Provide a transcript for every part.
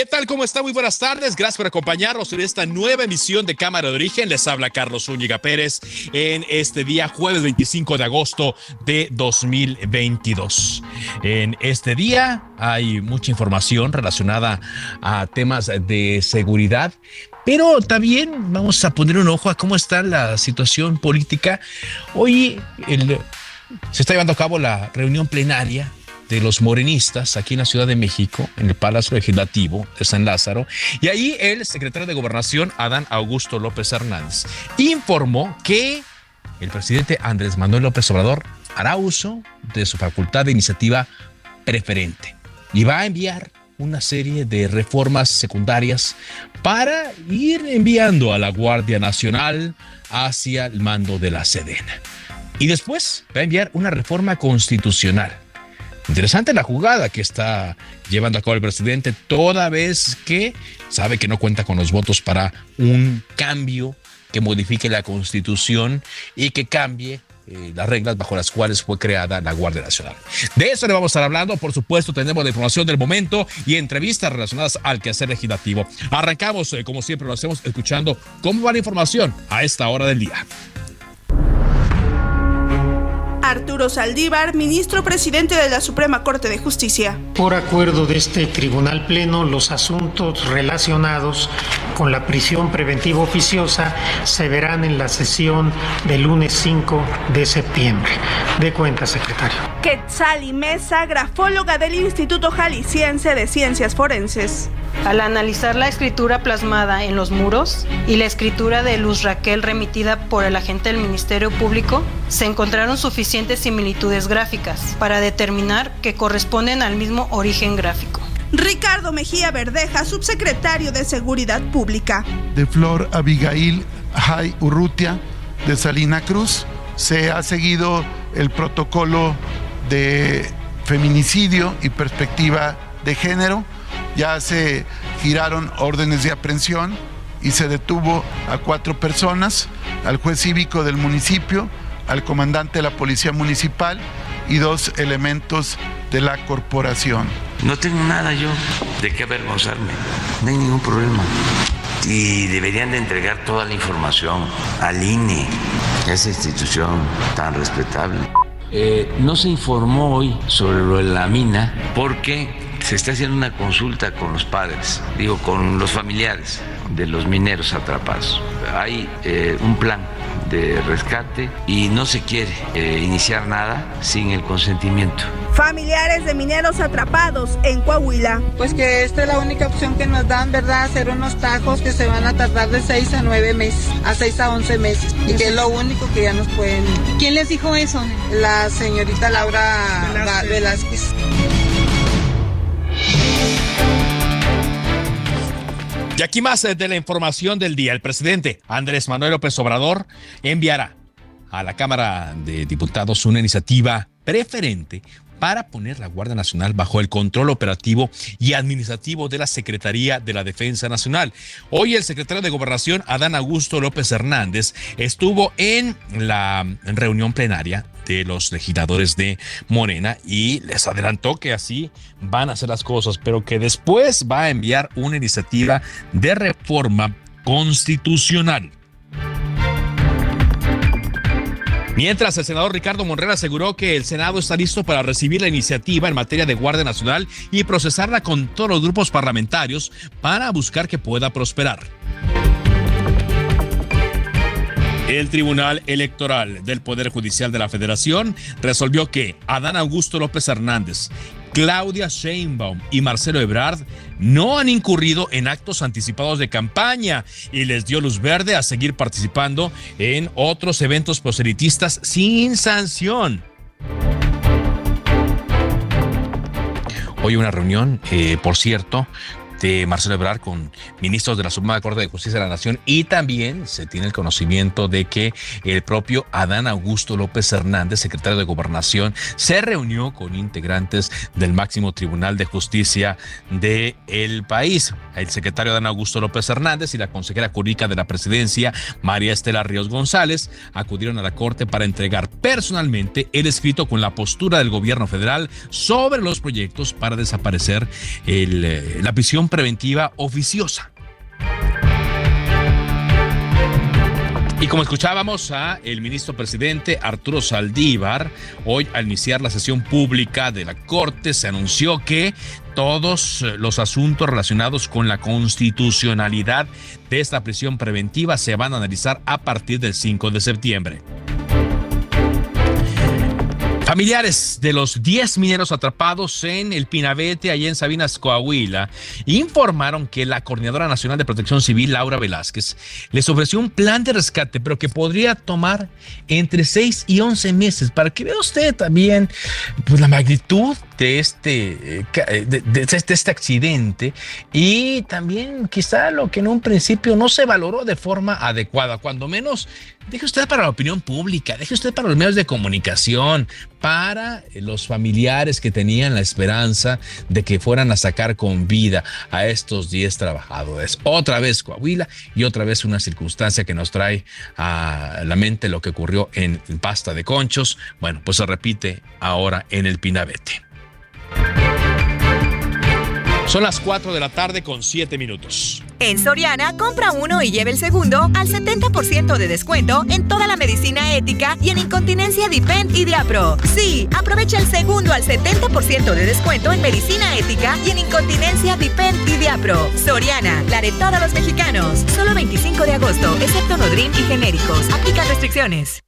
¿Qué tal? ¿Cómo está? Muy buenas tardes. Gracias por acompañarnos en esta nueva emisión de Cámara de Origen. Les habla Carlos Zúñiga Pérez en este día, jueves 25 de agosto de 2022. En este día hay mucha información relacionada a temas de seguridad, pero también vamos a poner un ojo a cómo está la situación política. Hoy se está llevando a cabo la reunión plenaria de los morenistas aquí en la Ciudad de México, en el Palacio Legislativo de San Lázaro, y ahí el secretario de Gobernación, Adán Augusto López Hernández, informó que el presidente Andrés Manuel López Obrador hará uso de su facultad de iniciativa preferente y va a enviar una serie de reformas secundarias para ir enviando a la Guardia Nacional hacia el mando de la Sedena. Y después va a enviar una reforma constitucional Interesante la jugada que está llevando a cabo el presidente, toda vez que sabe que no cuenta con los votos para un cambio que modifique la constitución y que cambie eh, las reglas bajo las cuales fue creada la Guardia Nacional. De eso le vamos a estar hablando, por supuesto, tenemos la información del momento y entrevistas relacionadas al quehacer legislativo. Arrancamos, eh, como siempre lo hacemos, escuchando cómo va la información a esta hora del día. Arturo Saldívar, ministro presidente de la Suprema Corte de Justicia. Por acuerdo de este Tribunal Pleno, los asuntos relacionados con la prisión preventiva oficiosa se verán en la sesión del lunes 5 de septiembre. De cuenta, secretario. Quetzali Mesa, grafóloga del Instituto Jalisciense de Ciencias Forenses. Al analizar la escritura plasmada en los muros y la escritura de Luz Raquel remitida por el agente del Ministerio Público, se encontraron suficientes similitudes gráficas para determinar que corresponden al mismo origen gráfico. Ricardo Mejía Verdeja, subsecretario de Seguridad Pública. De Flor Abigail Jai Urrutia, de Salina Cruz, se ha seguido el protocolo de feminicidio y perspectiva de género ya se giraron órdenes de aprehensión y se detuvo a cuatro personas, al juez cívico del municipio, al comandante de la policía municipal y dos elementos de la corporación. No tengo nada yo de qué avergonzarme, no hay ningún problema. Y deberían de entregar toda la información al INE, esa institución tan respetable. Eh, no se informó hoy sobre lo de la mina porque se está haciendo una consulta con los padres, digo, con los familiares de los mineros atrapados. Hay eh, un plan de rescate y no se quiere eh, iniciar nada sin el consentimiento. Familiares de mineros atrapados en Coahuila. Pues que esta es la única opción que nos dan, ¿verdad? Hacer unos tajos que se van a tardar de 6 a 9 meses, a 6 a 11 meses. Y que es lo único que ya nos pueden... ¿Quién les dijo eso? La señorita Laura Velázquez. Velázquez. Y aquí más de la información del día. El presidente Andrés Manuel López Obrador enviará a la Cámara de Diputados una iniciativa preferente para poner la Guardia Nacional bajo el control operativo y administrativo de la Secretaría de la Defensa Nacional. Hoy el secretario de Gobernación, Adán Augusto López Hernández, estuvo en la reunión plenaria de los legisladores de Morena y les adelantó que así van a hacer las cosas, pero que después va a enviar una iniciativa de reforma constitucional. Mientras, el senador Ricardo Monreal aseguró que el Senado está listo para recibir la iniciativa en materia de Guardia Nacional y procesarla con todos los grupos parlamentarios para buscar que pueda prosperar. El Tribunal Electoral del Poder Judicial de la Federación resolvió que Adán Augusto López Hernández, Claudia Sheinbaum y Marcelo Ebrard no han incurrido en actos anticipados de campaña y les dio luz verde a seguir participando en otros eventos proselitistas sin sanción. Hoy una reunión, eh, por cierto, de Marcelo Ebrard con ministros de la Suprema Corte de Justicia de la Nación y también se tiene el conocimiento de que el propio Adán Augusto López Hernández, secretario de Gobernación, se reunió con integrantes del máximo Tribunal de Justicia del el país. El secretario Adán Augusto López Hernández y la consejera jurídica de la presidencia, María Estela Ríos González, acudieron a la Corte para entregar personalmente el escrito con la postura del gobierno federal sobre los proyectos para desaparecer eh, la prisión preventiva oficiosa. Y como escuchábamos a el ministro presidente Arturo Saldívar, hoy al iniciar la sesión pública de la Corte se anunció que todos los asuntos relacionados con la constitucionalidad de esta prisión preventiva se van a analizar a partir del 5 de septiembre. Familiares de los 10 mineros atrapados en el Pinabete, allá en Sabinas, Coahuila, informaron que la Coordinadora Nacional de Protección Civil, Laura Velázquez, les ofreció un plan de rescate, pero que podría tomar entre 6 y 11 meses, para que vea usted también pues, la magnitud de este, eh, de, este, este accidente y también quizá lo que en un principio no se valoró de forma adecuada, cuando menos deje usted para la opinión pública, deje usted para los medios de comunicación, para los familiares que tenían la esperanza de que fueran a sacar con vida a estos 10 trabajadores. Otra vez Coahuila y otra vez una circunstancia que nos trae a la mente lo que ocurrió en Pasta de Conchos. Bueno, pues se repite ahora en el Pinabete. Son las 4 de la tarde con 7 minutos. En Soriana, compra uno y lleve el segundo al 70% de descuento en toda la medicina ética y en incontinencia Dipen y Diapro. Sí, aprovecha el segundo al 70% de descuento en medicina ética y en incontinencia Dipen y Diapro. Soriana, la de todos los mexicanos. Solo 25 de agosto, excepto Nodrim y genéricos. Aplica restricciones.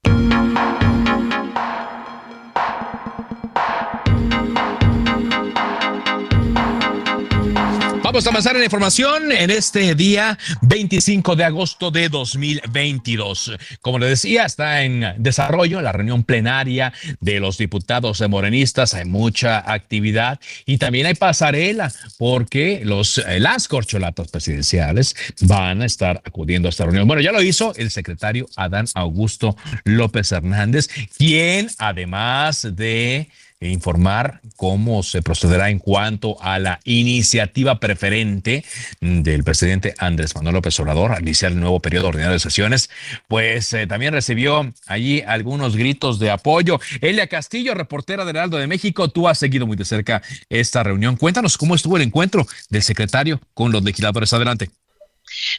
Vamos a avanzar en la información en este día 25 de agosto de 2022. Como le decía, está en desarrollo la reunión plenaria de los diputados morenistas. Hay mucha actividad y también hay pasarela porque los, eh, las corcholatas presidenciales van a estar acudiendo a esta reunión. Bueno, ya lo hizo el secretario Adán Augusto López Hernández, quien además de informar cómo se procederá en cuanto a la iniciativa preferente del presidente Andrés Manuel López Obrador al iniciar el nuevo periodo ordinario de sesiones, pues eh, también recibió allí algunos gritos de apoyo. Elia Castillo, reportera del Heraldo de México, tú has seguido muy de cerca esta reunión. Cuéntanos cómo estuvo el encuentro del secretario con los legisladores. Adelante.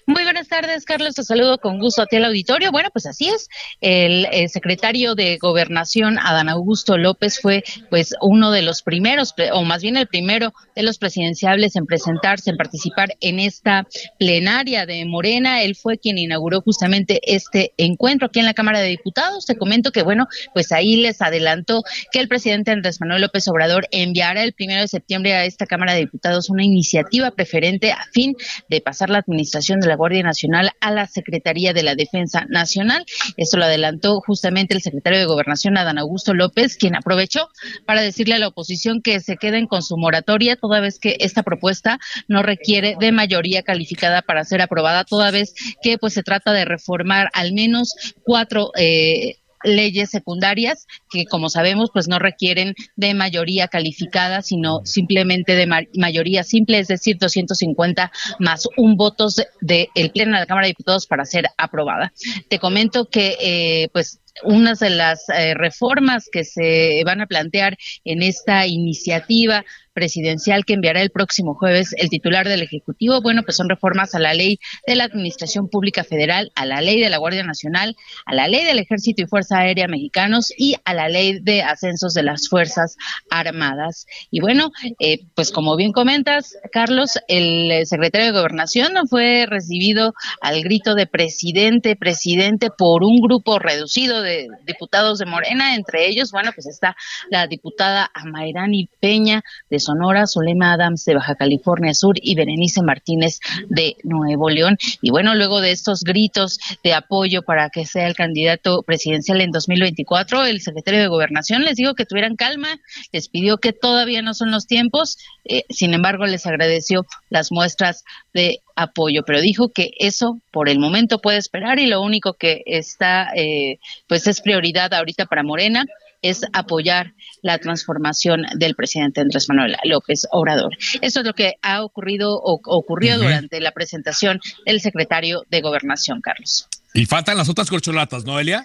Muy buenas tardes, Carlos. Te saludo con gusto a ti al auditorio. Bueno, pues así es. El, secretario de Gobernación, Adán Augusto López, fue pues uno de los primeros, o más bien el primero de los presidenciables en presentarse, en participar en esta plenaria de Morena. Él fue quien inauguró justamente este encuentro aquí en la Cámara de Diputados. Te comento que, bueno, pues ahí les adelantó que el presidente Andrés Manuel López Obrador enviará el primero de septiembre a esta Cámara de Diputados una iniciativa preferente a fin de pasar la administración de la Guardia Nacional a la Secretaría de la Defensa Nacional. Esto lo adelantó justamente el secretario de Gobernación, Adán Augusto López, quien aprovechó para decirle a la oposición que se queden con su moratoria, toda vez que esta propuesta no requiere de mayoría calificada para ser aprobada, toda vez que pues se trata de reformar al menos cuatro eh, leyes secundarias que, como sabemos, pues no requieren de mayoría calificada, sino simplemente de mayoría simple, es decir, 250 más un voto del Pleno de la Cámara de Diputados para ser aprobada. Te comento que, eh, pues, unas de las eh, reformas que se van a plantear en esta iniciativa presidencial que enviará el próximo jueves el titular del Ejecutivo. Bueno, pues son reformas a la ley de la Administración Pública Federal, a la ley de la Guardia Nacional, a la ley del Ejército y Fuerza Aérea Mexicanos y a la ley de ascensos de las Fuerzas Armadas. Y bueno, eh, pues como bien comentas, Carlos, el secretario de Gobernación no fue recibido al grito de presidente, presidente por un grupo reducido de diputados de Morena, entre ellos, bueno, pues está la diputada Amairani Peña de Sonora, Zulema Adams de Baja California Sur y Berenice Martínez de Nuevo León. Y bueno, luego de estos gritos de apoyo para que sea el candidato presidencial en 2024, el secretario de Gobernación les dijo que tuvieran calma, les pidió que todavía no son los tiempos, eh, sin embargo les agradeció las muestras de apoyo, pero dijo que eso por el momento puede esperar y lo único que está, eh, pues es prioridad ahorita para Morena es apoyar la transformación del presidente Andrés Manuel López Obrador. Eso es lo que ha ocurrido o ocurrió durante la presentación del secretario de Gobernación, Carlos. Y faltan las otras corcholatas, ¿no, Elia?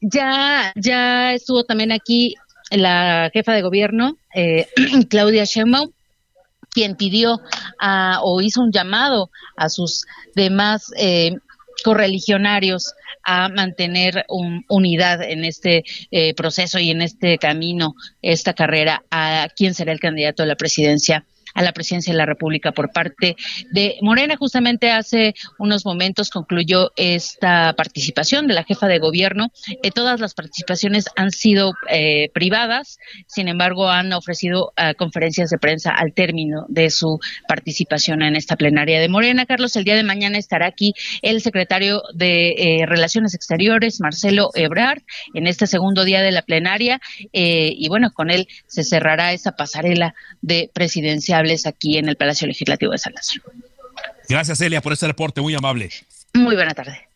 Ya, ya estuvo también aquí la jefa de gobierno, eh, Claudia Sheinbaum, quien pidió o hizo un llamado a sus demás eh, correligionarios a mantener unidad en este eh, proceso y en este camino, esta carrera, a quién será el candidato a la presidencia a la presidencia de la República por parte de Morena. Justamente hace unos momentos concluyó esta participación de la jefa de gobierno. Eh, todas las participaciones han sido eh, privadas, sin embargo, han ofrecido eh, conferencias de prensa al término de su participación en esta plenaria de Morena. Carlos, el día de mañana estará aquí el secretario de Relaciones Exteriores, Marcelo Ebrard, en este segundo día de la plenaria. y bueno, con él se cerrará esa pasarela de presidencial aquí en el Palacio Legislativo de San Gracias, Elia, por este reporte muy amable. Muy buena tarde.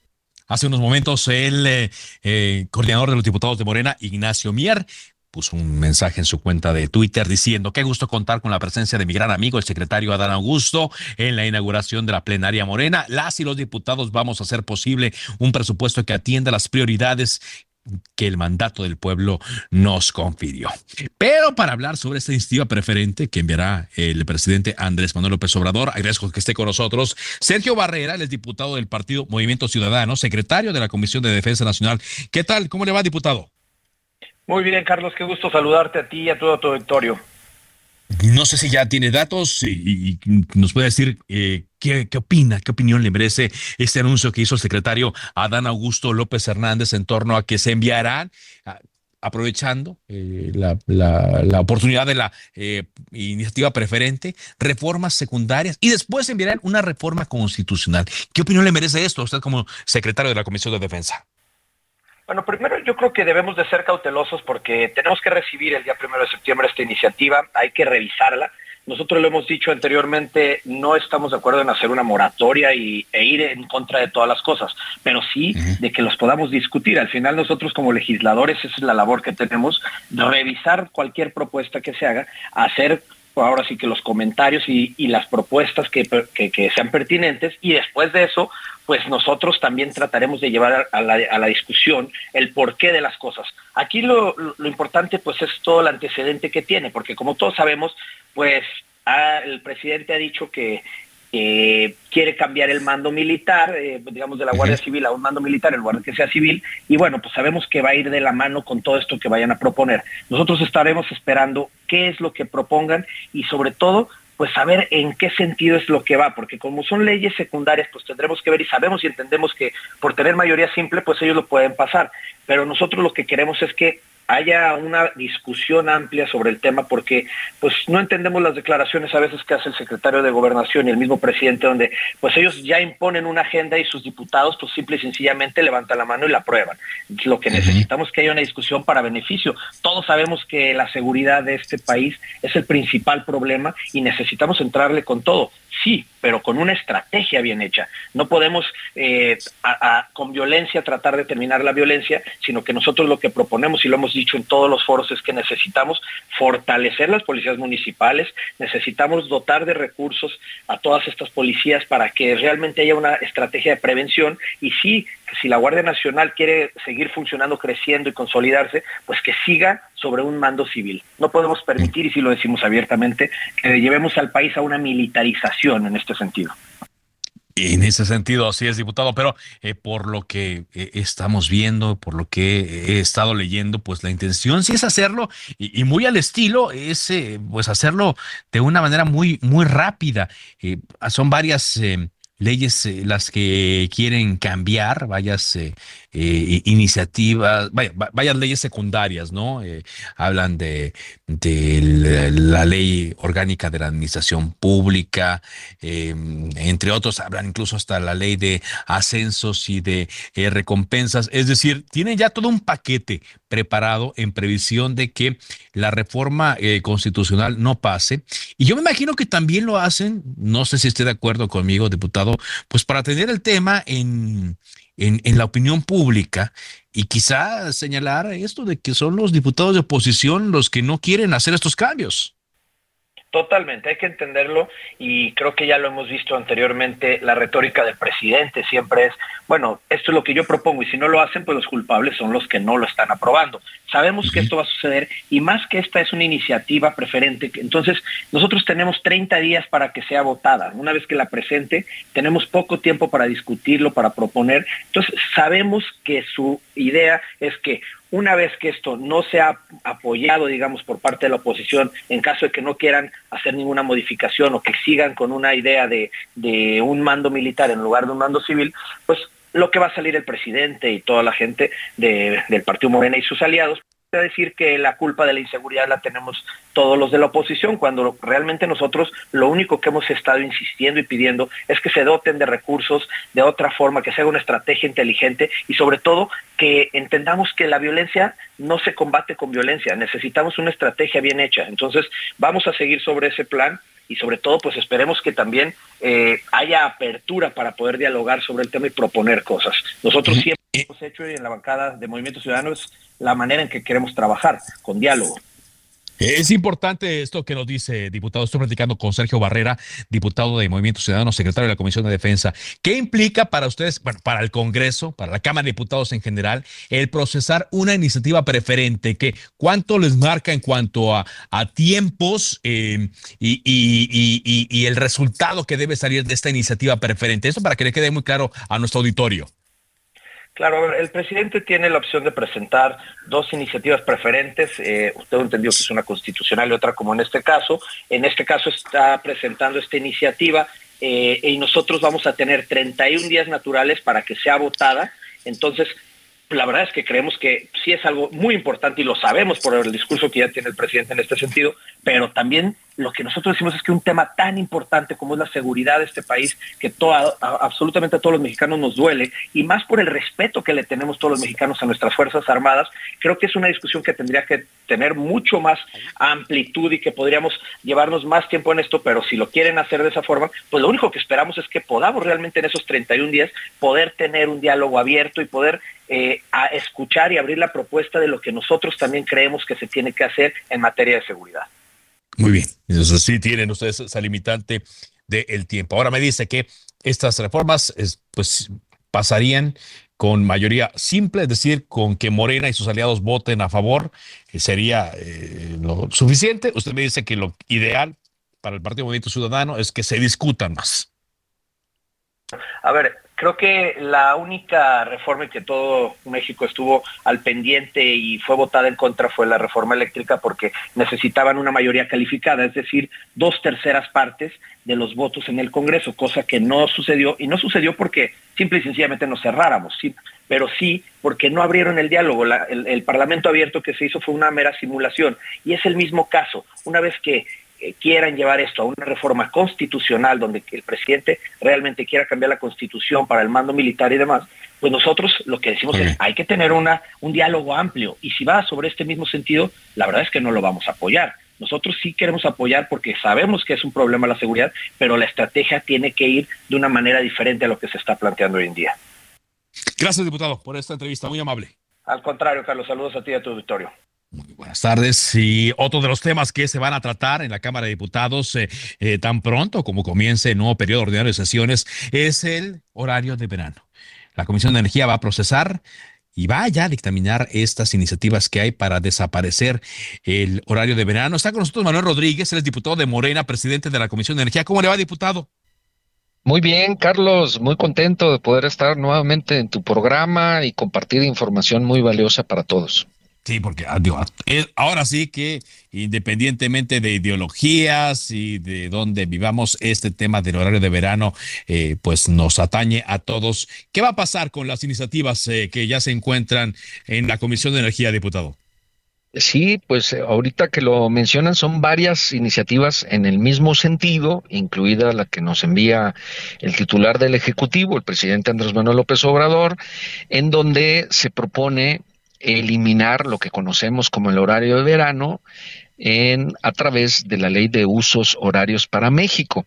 Hace unos momentos el eh, eh, coordinador de los diputados de Morena, Ignacio Mier, puso un mensaje en su cuenta de Twitter diciendo qué gusto contar con la presencia de mi gran amigo, el secretario Adán Augusto, en la inauguración de la plenaria morena. Las y los diputados vamos a hacer posible un presupuesto que atienda las prioridades que el mandato del pueblo nos confirió. Pero para hablar sobre esta iniciativa preferente que enviará el presidente Andrés Manuel López Obrador, agradezco que esté con nosotros Sergio Barrera, el diputado del partido Movimiento Ciudadano, secretario de la Comisión de Defensa Nacional. ¿Qué tal? ¿Cómo le va, diputado? Muy bien, Carlos, qué gusto saludarte a ti y a todo tu auditorio. No sé si ya tiene datos y, nos puede decir eh, qué, opina, qué opinión le merece este anuncio que hizo el secretario Adán Augusto López Hernández en torno a que se enviarán, aprovechando eh, la, oportunidad de la eh, iniciativa preferente, reformas secundarias y después enviarán una reforma constitucional. ¿Qué opinión le merece esto a usted como secretario de la Comisión de Defensa? Bueno, primero yo creo que debemos de ser cautelosos porque tenemos que recibir el día primero de septiembre esta iniciativa, hay que revisarla. Nosotros lo hemos dicho anteriormente, no estamos de acuerdo en hacer una moratoria y, e ir en contra de todas las cosas, pero sí de que los podamos discutir. Al final nosotros como legisladores, esa es la labor que tenemos, revisar cualquier propuesta que se haga, hacer ahora sí que los comentarios y, las propuestas que, sean pertinentes y después de eso, pues nosotros también trataremos de llevar a la, discusión el porqué de las cosas. Aquí lo, importante pues es todo el antecedente que tiene, porque como todos sabemos, pues el presidente ha dicho que quiere cambiar el mando militar, eh, digamos de la Guardia Civil a un mando militar en lugar de que sea civil, y bueno, pues sabemos que va a ir de la mano con todo esto que vayan a proponer. Nosotros estaremos esperando qué es lo que propongan y sobre todo pues saber en qué sentido es lo que va, porque como son leyes secundarias, pues tendremos que ver y sabemos y entendemos que por tener mayoría simple, pues ellos lo pueden pasar, pero nosotros lo que queremos es que haya una discusión amplia sobre el tema porque pues no entendemos las declaraciones a veces que hace el secretario de gobernación y el mismo presidente donde pues ellos ya imponen una agenda y sus diputados pues simple y sencillamente levantan la mano y la aprueban. Lo que necesitamos es que haya una discusión para beneficio. Todos sabemos que la seguridad de este país es el principal problema y necesitamos entrarle con todo sí, pero con una estrategia bien hecha. No podemos eh, con violencia tratar de terminar la violencia, sino que nosotros lo que proponemos, y lo hemos dicho en todos los foros es que necesitamos fortalecer las policías municipales, necesitamos dotar de recursos a todas estas policías para que realmente haya una estrategia de prevención y sí, si la Guardia Nacional quiere seguir funcionando, creciendo y consolidarse, pues que siga sobre un mando civil. No podemos permitir, y si lo decimos abiertamente, que llevemos al país a una militarización en este sentido. En ese sentido, así es, diputado, pero eh, por lo que eh, estamos viendo, por lo que he estado leyendo, pues la intención sí es hacerlo y, muy al estilo, es eh, pues hacerlo de una manera muy, muy rápida. son varias leyes las que quieren cambiar, varias eh, iniciativas, vaya, varias leyes secundarias, ¿no? Eh, hablan de, de, la ley orgánica de la administración pública, em, entre otros, hablan incluso hasta la ley de ascensos y de eh, recompensas. Es decir, tienen ya todo un paquete preparado en previsión de que la reforma constitucional no pase. Y yo me imagino que también lo hacen, no sé si esté de acuerdo conmigo, diputado, pues para tener el tema en en, la opinión pública y quizá señalar esto de que son los diputados de oposición los que no quieren hacer estos cambios. Totalmente, hay que entenderlo y creo que ya lo hemos visto anteriormente, la retórica del presidente siempre es, bueno, esto es lo que yo propongo y si no lo hacen, pues los culpables son los que no lo están aprobando. Sabemos que esto va a suceder y más que esta es una iniciativa preferente, entonces nosotros tenemos 30 días para que sea votada. Una vez que la presente, tenemos poco tiempo para discutirlo, para proponer. Entonces sabemos que su idea es que una vez que esto no sea apoyado, digamos, por parte de la oposición, en caso de que no quieran hacer ninguna modificación o que sigan con una idea de, un mando militar en lugar de un mando civil, pues lo que va a salir el presidente y toda la gente del Partido Morena y sus aliados decir que la culpa de la inseguridad la tenemos todos los de la oposición, cuando realmente nosotros lo único que hemos estado insistiendo y pidiendo es que se doten de recursos de otra forma, que se haga una estrategia inteligente y sobre todo que entendamos que la violencia no se combate con violencia, necesitamos una estrategia bien hecha. Entonces vamos a seguir sobre ese plan y sobre todo pues esperemos que también eh, haya apertura para poder dialogar sobre el tema y proponer cosas. Nosotros siempre hemos hecho en la bancada de Movimiento Ciudadanos la manera en que queremos trabajar, con diálogo. Es importante esto que nos dice, diputado. Estoy platicando con Sergio Barrera, diputado de Movimiento Ciudadano, secretario de la Comisión de Defensa. ¿Qué implica para ustedes, bueno, para el Congreso, para la Cámara de Diputados en general, el procesar una iniciativa preferente? ¿Qué, ¿Cuánto les marca en cuanto a, tiempos eh, y, y el resultado que debe salir de esta iniciativa preferente? Eso para que le quede muy claro a nuestro auditorio. Claro, el presidente tiene la opción de presentar dos iniciativas preferentes. Eh, usted entendió que es una constitucional y otra como en este caso. En este caso está presentando esta iniciativa eh, y nosotros vamos a tener 31 días naturales para que sea votada. Entonces, la verdad es que creemos que sí es algo muy importante y lo sabemos por el discurso que ya tiene el presidente en este sentido, pero también lo que nosotros decimos es que un tema tan importante como es la seguridad de este país, que absolutamente a todos los mexicanos nos duele, y más por el respeto que le tenemos todos los mexicanos a nuestras Fuerzas Armadas, creo que es una discusión que tendría que tener mucho más amplitud y que podríamos llevarnos más tiempo en esto, pero si lo quieren hacer de esa forma, pues lo único que esperamos es que podamos realmente en esos 31 días poder tener un diálogo abierto y poder eh, escuchar y abrir la propuesta de lo que nosotros también creemos que se tiene que hacer en materia de seguridad. Muy bien, eso sí tienen ustedes esa limitante del tiempo. Ahora me dice que estas reformas pues pasarían con mayoría simple, es decir, con que Morena y sus aliados voten a favor, que sería eh, lo suficiente. Usted me dice que lo ideal para el Partido Movimiento Ciudadano es que se discutan más. A ver, Creo que la única reforma que todo México estuvo al pendiente y fue votada en contra fue la reforma eléctrica porque necesitaban una mayoría calificada, es decir, dos terceras partes de los votos en el Congreso, cosa que no sucedió y no sucedió porque simple y sencillamente nos cerráramos, sí, pero sí porque no abrieron el diálogo. el, el Parlamento abierto que se hizo fue una mera simulación y es el mismo caso. Una vez que quieran llevar esto a una reforma constitucional donde el presidente realmente quiera cambiar la constitución para el mando militar y demás, pues nosotros lo que decimos es hay que tener una, un diálogo amplio y si va sobre este mismo sentido, la verdad es que no lo vamos a apoyar. Nosotros sí queremos apoyar porque sabemos que es un problema la seguridad, pero la estrategia tiene que ir de una manera diferente a lo que se está planteando hoy en día. Gracias, diputado, por esta entrevista, muy amable. Al contrario, Carlos, saludos a ti y a tu auditorio. Muy buenas tardes. Y otro de los temas que se van a tratar en la Cámara de Diputados eh, eh, tan pronto como comience el nuevo periodo ordinario de sesiones es el horario de verano. La Comisión de Energía va a procesar y va ya a dictaminar estas iniciativas que hay para desaparecer el horario de verano. Está con nosotros Manuel Rodríguez, él es diputado de Morena, presidente de la Comisión de Energía. ¿Cómo le va, diputado? Muy bien, Carlos, muy contento de poder estar nuevamente en tu programa y compartir información muy valiosa para todos. Sí, porque ah, ah, ahora sí que independientemente de ideologías y de dónde vivamos, este tema del horario de verano, eh, pues nos atañe a todos. ¿Qué va a pasar con las iniciativas eh, que ya se encuentran en la Comisión de Energía, diputado? Sí, pues eh, ahorita que lo mencionan, son varias iniciativas en el mismo sentido, incluida la que nos envía el titular del Ejecutivo, el presidente Andrés Manuel López Obrador, en donde se propone eliminar lo que conocemos como el horario de verano en, a través de la ley de usos horarios para México.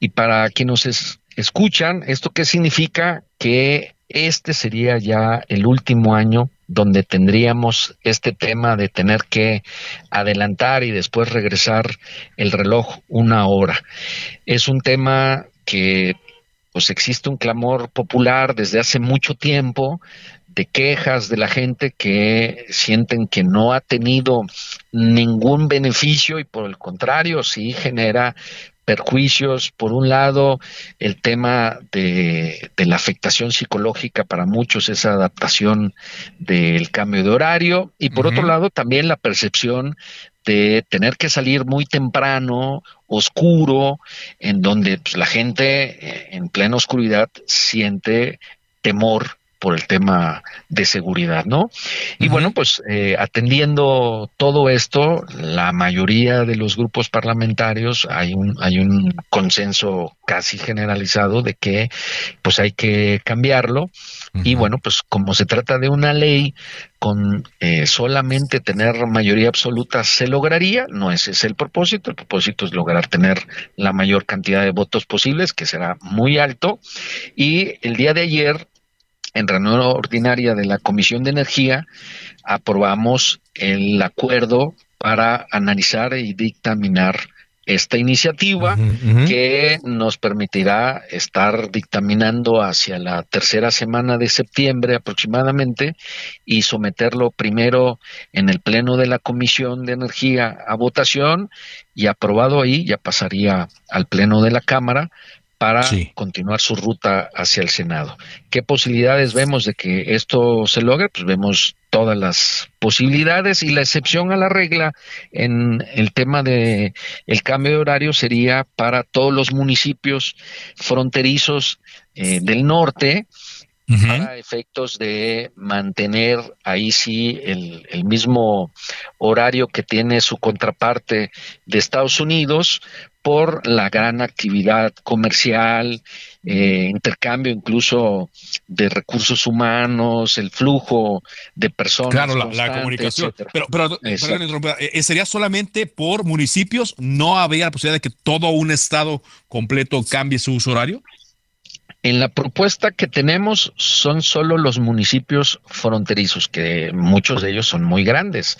Y para quienes nos escuchan, ¿esto qué significa? Que este sería ya el último año donde tendríamos este tema de tener que adelantar y después regresar el reloj una hora. Es un tema que pues existe un clamor popular desde hace mucho tiempo de quejas de la gente que sienten que no ha tenido ningún beneficio y por el contrario sí genera perjuicios. Por un lado, el tema de, la afectación psicológica para muchos, esa adaptación del cambio de horario, y por otro lado, también la percepción de tener que salir muy temprano, oscuro, en donde pues, la gente eh, en plena oscuridad siente temor por el tema de seguridad, ¿no? Y bueno, pues eh, atendiendo todo esto, la mayoría de los grupos parlamentarios hay un hay un consenso casi generalizado de que pues hay que cambiarlo. Y bueno, pues como se trata de una ley con eh, solamente tener mayoría absoluta se lograría, no ese es el propósito, el propósito es lograr tener la mayor cantidad de votos posibles, que será muy alto, y el día de ayer en reunión ordinaria de la Comisión de Energía aprobamos el acuerdo para analizar y dictaminar esta iniciativa que nos permitirá estar dictaminando hacia la tercera semana de septiembre aproximadamente y someterlo primero en el pleno de la Comisión de Energía a votación y aprobado ahí ya pasaría al pleno de la Cámara para continuar su ruta hacia el Senado. ¿Qué posibilidades vemos de que esto se logre? Pues vemos todas las posibilidades y la excepción a la regla en el tema de el cambio de horario sería para todos los municipios fronterizos eh, del norte para efectos de mantener ahí sí el, el, mismo horario que tiene su contraparte de Estados Unidos por la gran actividad comercial, eh, intercambio incluso de recursos humanos, el flujo de personas. Claro, la, comunicación. Pero, pero eh, ¿sería solamente por municipios? ¿No habría la posibilidad de que todo un estado completo cambie su uso horario? En la propuesta que tenemos son solo los municipios fronterizos, que muchos de ellos son muy grandes,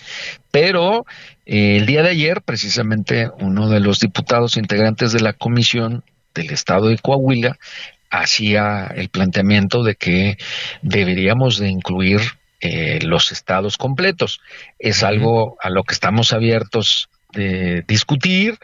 pero eh, el día de ayer, precisamente, uno de los diputados integrantes de la comisión del estado de Coahuila hacía el planteamiento de que deberíamos de incluir eh, los estados completos. Es algo a lo que estamos abiertos de discutir,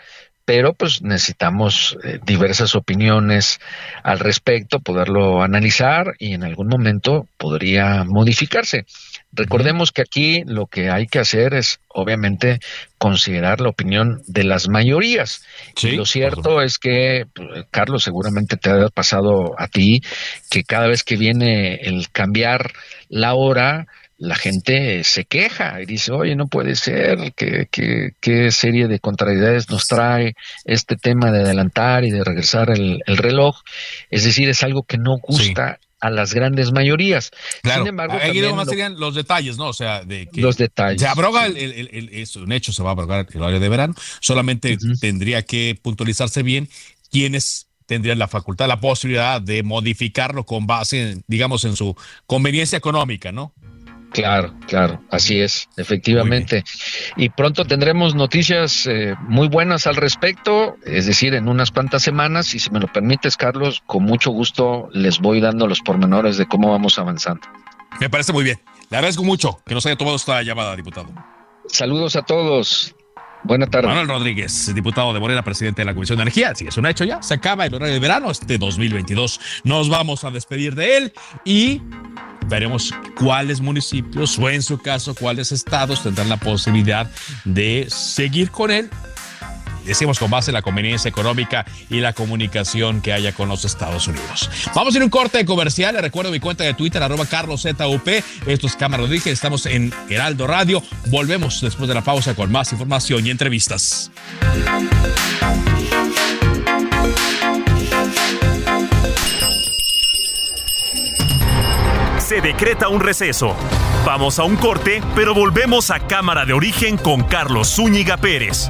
pero pues necesitamos eh, diversas opiniones al respecto, poderlo analizar y en algún momento podría modificarse. Recordemos que aquí lo que hay que hacer es obviamente considerar la opinión de las mayorías. y lo cierto es que, pues, Carlos, seguramente te ha pasado a ti que cada vez que viene el cambiar la hora, la gente se queja y dice, oye, no puede ser, ¿qué, qué, serie de contrariedades nos trae este tema de adelantar y de regresar el, reloj? Es decir, es algo que no gusta. a las grandes mayorías. Sin embargo, ahí serían los detalles, ¿no? O sea, de que los detalles. Se abroga el, el, es un hecho, se va a abrogar el horario de verano. Solamente tendría que puntualizarse bien quiénes tendrían la facultad, la posibilidad de modificarlo con base, digamos, en su conveniencia económica, ¿no? Claro, claro, así es, efectivamente. Y pronto tendremos noticias eh, muy buenas al respecto, es decir, en unas cuantas semanas, y si me lo permites, Carlos, con mucho gusto les voy dando los pormenores de cómo vamos avanzando. Me parece muy bien. Le agradezco mucho que nos haya tomado esta llamada, diputado. Saludos a todos. Buenas tardes. Manuel Rodríguez, diputado de Morena, presidente de la Comisión de Energía. Si es un hecho ya, se acaba el horario de verano este 2022. Nos vamos a despedir de él y veremos cuáles municipios o en su caso cuáles estados tendrán la posibilidad de seguir con él decimos con base en la conveniencia económica y la comunicación que haya con los Estados Unidos. Vamos a ir a un corte comercial. Le recuerdo mi cuenta de Twitter, arroba carloszup. Esto es Cámara Dije. Estamos en Heraldo Radio. Volvemos después de la pausa con más información y entrevistas. Se decreta un receso. Vamos a un corte, pero volvemos a Cámara de Origen con Carlos Zúñiga Pérez.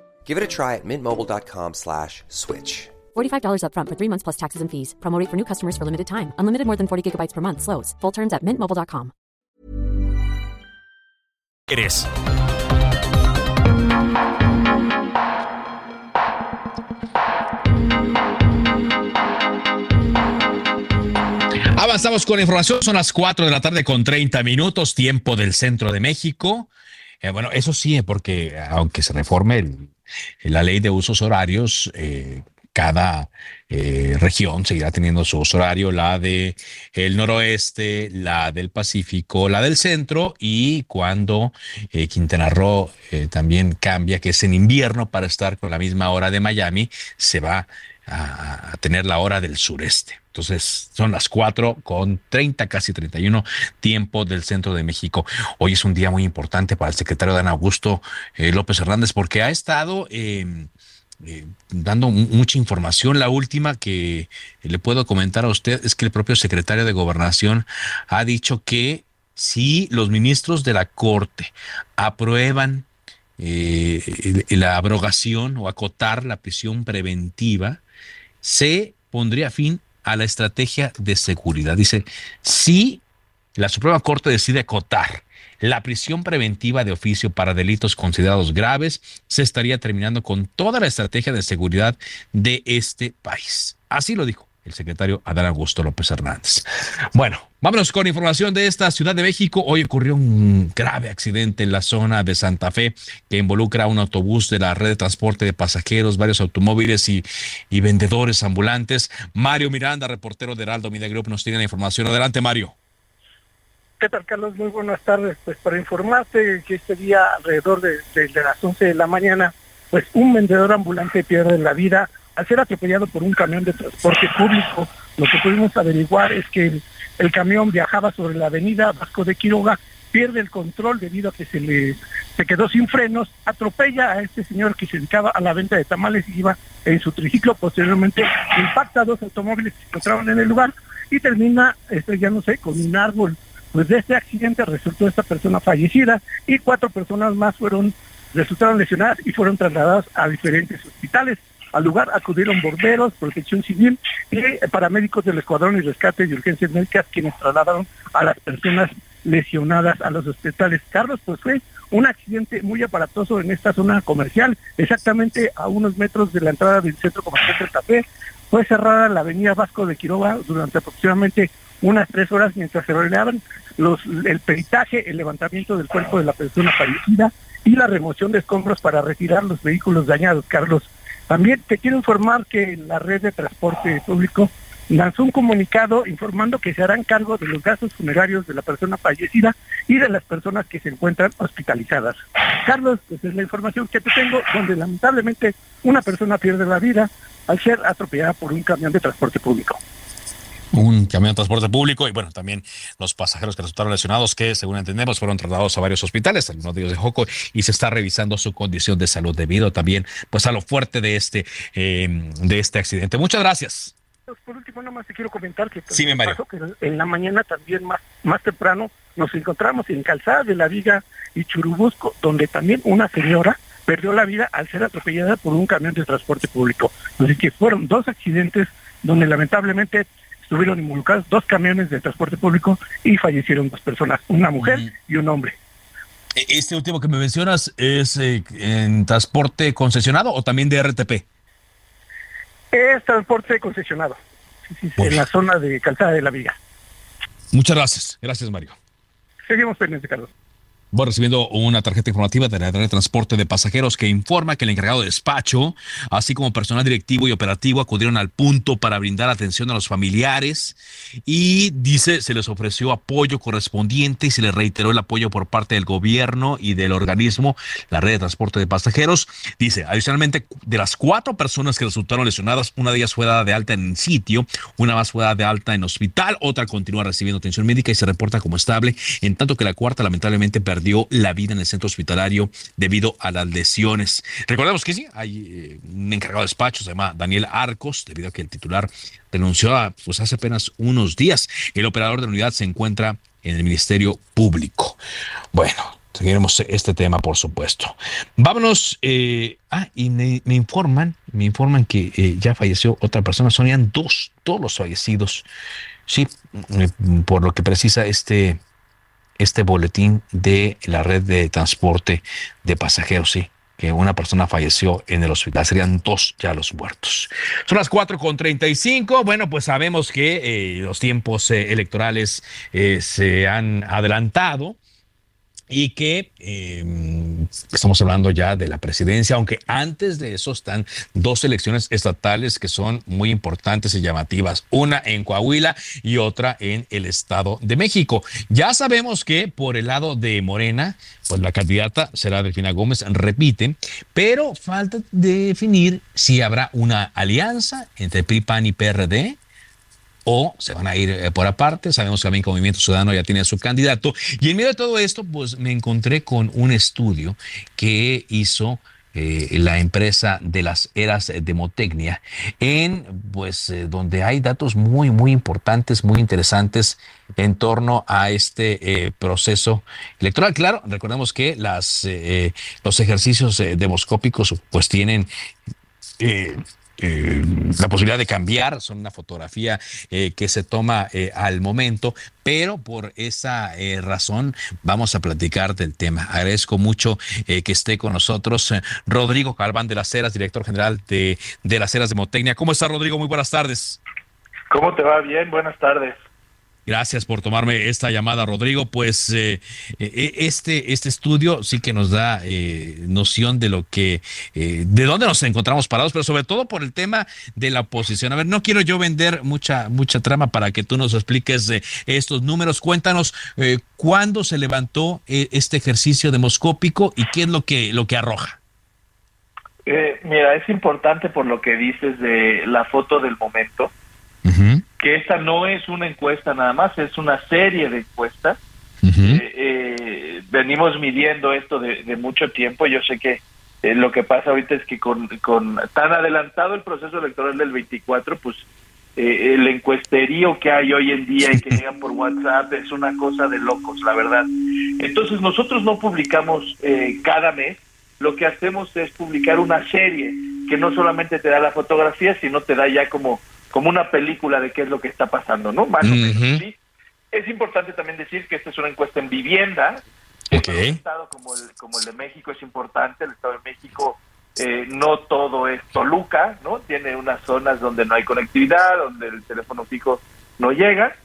Give it a try at mintmobile.com slash switch. $45 upfront for three months plus taxes and fees. Promote for new customers for limited time. Unlimited more than 40 gigabytes per month. Slows. Full terms at mintmobile.com. Eres. Avanzamos con la información. Son las 4 de la tarde con 30 minutos, tiempo del centro de México. Eh, bueno, eso sí, porque aunque se reforme el la ley de usos horarios, eh, cada eh, región seguirá teniendo su uso horario, la de el noroeste, la del Pacífico, la del centro y cuando eh, Quintana Roo también cambia, que es en invierno para estar con la misma hora de Miami, se va a, tener la hora del sureste. Entonces son las 4 con 30, casi 31 tiempo del centro de México. Hoy es un día muy importante para el secretario Dan Augusto eh, López Hernández porque ha estado em, eh, dando mucha información. La última que le puedo comentar a usted es que el propio secretario de Gobernación ha dicho que si los ministros de la Corte aprueban eh, la abrogación o acotar la prisión preventiva, se pondría fin a la estrategia de seguridad. Dice, si la Suprema Corte decide acotar la prisión preventiva de oficio para delitos considerados graves, se estaría terminando con toda la estrategia de seguridad de este país. Así lo dijo el secretario Adán Augusto López Hernández. Bueno, vámonos con información de esta Ciudad de México. Hoy ocurrió un grave accidente en la zona de Santa Fe que involucra a un autobús de la red de transporte de pasajeros, varios automóviles y, y vendedores ambulantes. Mario Miranda, reportero de Heraldo Media Group, nos tiene la información. Adelante, Mario. ¿Qué tal, Carlos? Muy buenas tardes. Pues para informarte que este día, alrededor de, de las 11 de la mañana, pues un vendedor ambulante pierde la vida al ser atropellado por un camión de transporte público. Lo que pudimos averiguar es que el, camión viajaba sobre la avenida Vasco de Quiroga, pierde el control debido a que se le se quedó sin frenos, atropella a este señor que se dedicaba a la venta de tamales y iba en su triciclo, posteriormente impacta a dos automóviles que se encontraban en el lugar y termina estrellándose con un árbol. Pues de este accidente resultó esta persona fallecida y cuatro personas más fueron resultaron lesionadas y fueron trasladadas a diferentes hospitales. Al lugar acudieron bomberos, protección civil y paramédicos del Escuadrón y Rescate y Urgencias Médicas quienes trasladaron a las personas lesionadas a los hospitales. Carlos, pues fue un accidente muy aparatoso en esta zona comercial, exactamente a unos metros de la entrada del centro comercial del Café. Fue cerrada la avenida Vasco de Quiroga durante aproximadamente unas tres horas mientras se realizaban los, el peritaje, el levantamiento del cuerpo de la persona fallecida y la remoción de escombros para retirar los vehículos dañados. Carlos, también te quiero informar que la red de transporte público lanzó un comunicado informando que se harán cargo de los gastos funerarios de la persona fallecida y de las personas que se encuentran hospitalizadas. Carlos, pues es la información que te tengo, donde lamentablemente una persona pierde la vida al ser atropellada por un camión de transporte público. Un camión de transporte público y bueno, también los pasajeros que resultaron lesionados que según entendemos fueron trasladados a varios hospitales, algunos de ellos de Joco, y se está revisando su condición de salud debido también pues a lo fuerte de este, eh, de este accidente. Muchas gracias. Pues, por último, nada más te quiero comentar que, sí, me pasó que en la mañana también más, más temprano nos encontramos en Calzada de la Viga y Churubusco, donde también una señora perdió la vida al ser atropellada por un camión de transporte público. Así que fueron dos accidentes donde lamentablemente estuvieron involucrados dos camiones de transporte público y fallecieron dos personas, una mujer y un hombre. E-, ¿Este último que me mencionas es eh, en transporte concesionado o también de RTP? Es transporte concesionado, en la zona de Calzada de la Viga. Muchas gracias. Gracias, Mario. Seguimos pendientes, Carlos. Voy recibiendo una tarjeta informativa de la red de transporte de pasajeros que informa que el encargado de despacho, así como personal directivo y operativo, acudieron al punto para brindar atención a los familiares y dice se les ofreció apoyo correspondiente y se les reiteró el apoyo por parte del gobierno y del organismo, la red de transporte de pasajeros. Dice, adicionalmente, de las cuatro personas que resultaron lesionadas, una de ellas fue dada de alta en sitio, una más fue dada de alta en hospital, otra continúa recibiendo atención médica y se reporta como estable, en tanto que la cuarta lamentablemente perdió dio la vida en el centro hospitalario debido a las lesiones. Recordemos que sí, hay eh, un encargado de despacho, se llama Daniel Arcos, debido a que el titular denunció pues, hace apenas unos días. El operador de la unidad se encuentra en el Ministerio Público. Bueno, seguiremos este tema, por supuesto. Vámonos. Eh, ah, y me, informan, me informan que eh, ya falleció otra persona. Sonían dos, todos los fallecidos. Sí, por lo que precisa este este boletín de la red de transporte de pasajeros, sí, que una persona falleció en el hospital. Serían dos ya los muertos. Son las cuatro con cinco. Bueno, pues sabemos que eh, los tiempos eh, electorales eh, se han adelantado y que em, estamos hablando ya de la presidencia, aunque antes de eso están dos elecciones estatales que son muy importantes y llamativas, una en Coahuila y otra en el Estado de México. Ya sabemos que por el lado de Morena, pues la candidata será Delfina Gómez, repite, pero falta definir si habrá una alianza entre PRI, PAN y PRD o se van a ir eh, por aparte. Sabemos que también que Movimiento Ciudadano ya tiene a su candidato. Y en medio de todo esto, pues me encontré con un estudio que hizo eh, la empresa de las eras de Motecnia, en pues eh, donde hay datos muy, muy importantes, muy interesantes en torno a este proceso electoral. Claro, recordemos que las, los ejercicios demoscópicos pues tienen eh, la posibilidad de cambiar, son una fotografía eh, que se toma eh, al momento, pero por esa razón vamos a platicar del tema. Agradezco mucho que esté con nosotros Rodrigo Calván de las Heras, director general de, de las Heras de Motecnia. ¿Cómo está Rodrigo? Muy buenas tardes. ¿Cómo te va? Bien, buenas tardes. Gracias por tomarme esta llamada, Rodrigo. Pues eh, eh, este, este estudio sí que nos da eh, noción de lo que, de dónde nos encontramos parados, pero sobre todo por el tema de la oposición. A ver, no quiero yo vender mucha, mucha trama para que tú nos expliques estos números. Cuéntanos cuándo se levantó este ejercicio demoscópico y qué es lo que, lo que arroja. mira, es importante por lo que dices de la foto del momento que esta no es una encuesta nada más, es una serie de encuestas. Eh, eh, venimos midiendo esto de, mucho tiempo. Yo sé que eh, lo que pasa ahorita es que con, con tan adelantado el proceso electoral del 24, pues el encuesterío que hay hoy en día y que llegan por WhatsApp es una cosa de locos, la verdad. Entonces nosotros no publicamos cada mes, lo que hacemos es publicar una serie que no solamente te da la fotografía, sino te da ya como como una película de qué es lo que está pasando, ¿no? Más o menos, ¿sí? Es importante también decir que esta es una encuesta en vivienda. Okay. Un estado como el, como el de México es importante. El Estado de México eh, no todo es Toluca, ¿no? Tiene unas zonas donde no hay conectividad, donde el teléfono fijo no llega.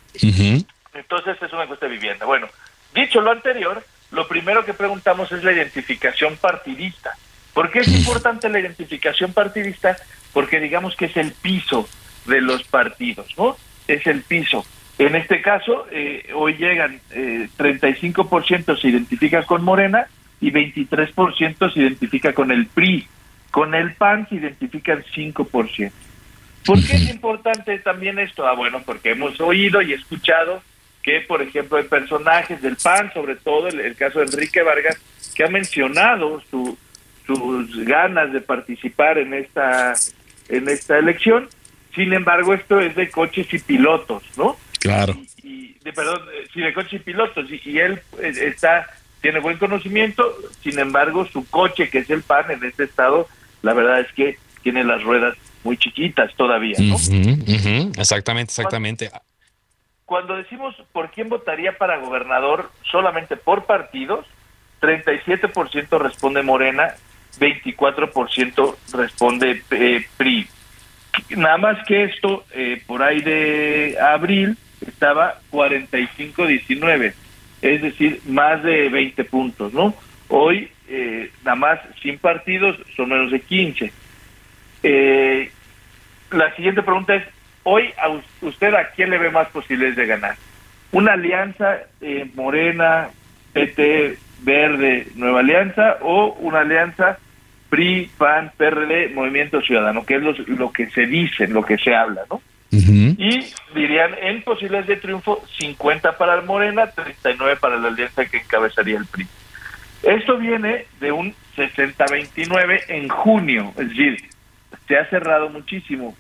Entonces es una encuesta de vivienda. Bueno, dicho lo anterior, lo primero que preguntamos es la identificación partidista. ¿Por qué es importante la identificación partidista? Porque digamos que es el piso de los partidos, ¿no? Es el piso. En este caso, eh, hoy llegan eh, 35% se identifica con Morena y 23% se identifica con el PRI. Con el PAN se identifican 5%. ¿Por qué es importante también esto? Ah, bueno, porque hemos oído y escuchado que, por ejemplo, hay personajes del PAN, sobre todo el, el caso de Enrique Vargas, que ha mencionado su, sus ganas de participar en esta en esta elección. Sin embargo, esto es de coches y pilotos, ¿no? Claro. Y, de, perdón, eh, sí, de coches y pilotos. Y, y él eh, está tiene buen conocimiento, sin embargo, su coche, que es el PAN en este estado, la verdad es que tiene las ruedas muy chiquitas todavía, ¿no? Exactamente, exactamente. Cuando decimos por quién votaría para gobernador solamente por partidos, 37% responde Morena, 24% responde eh, PRI. Nada más que esto, eh, por ahí de abril, estaba 45-19, es decir, más de 20 puntos, ¿no? Hoy, eh, nada más sin partidos, son menos de 15. Eh, la siguiente pregunta es, hoy a usted a quién le ve más posibilidades de ganar? ¿Una alianza eh, morena, PT, verde, nueva alianza o una alianza PRI, PAN, PRD, Movimiento Ciudadano, que es lo, lo que se dice, lo que se habla, ¿no? Y dirían en posibilidades de triunfo 50 para el Morena, 39 para la alianza que encabezaría el PRI. Esto viene de un 60-29 en junio, es decir, se ha cerrado muchísimo.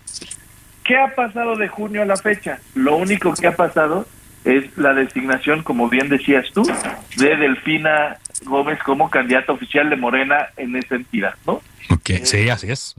¿Qué ha pasado de junio a la fecha? Lo único que ha pasado es la designación, como bien decías tú, de Delfina Gómez como candidata oficial de Morena en esa entidad, ¿no? Ok, sí, así es.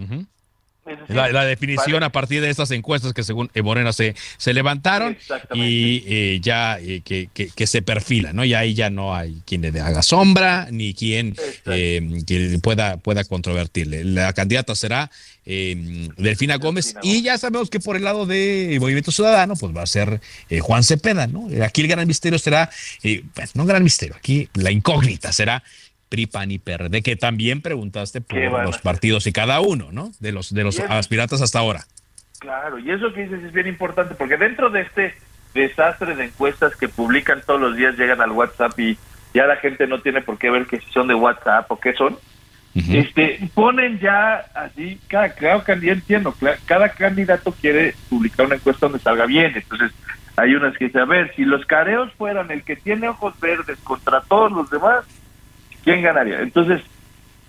La, la, definición a partir de estas encuestas que según Morena se, se levantaron y eh, ya eh, que, que, que, se perfila, ¿no? Y ahí ya no hay quien le haga sombra ni quien, eh, quien pueda, pueda controvertirle. La candidata será eh, Delfina Gómez y ya sabemos que por el lado de Movimiento Ciudadano pues va a ser Juan Cepeda, ¿no? Aquí el gran misterio será, pues no gran misterio, aquí la incógnita será PRI, PAN y PRD, que también preguntaste por los partidos y cada uno, ¿no? De los, de los aspirantes hasta ahora. Claro, y eso que dices es bien importante, porque dentro de este desastre de encuestas que publican todos los días, llegan al WhatsApp y ya la gente no tiene por qué ver que si son de WhatsApp o qué son, uh -huh. este ponen ya así, cada, claro yo entiendo, cada candidato quiere publicar una encuesta donde salga bien, entonces hay unas que dicen, a ver, si los careos fueran el que tiene ojos verdes contra todos los demás, ¿quién ganaría? Entonces,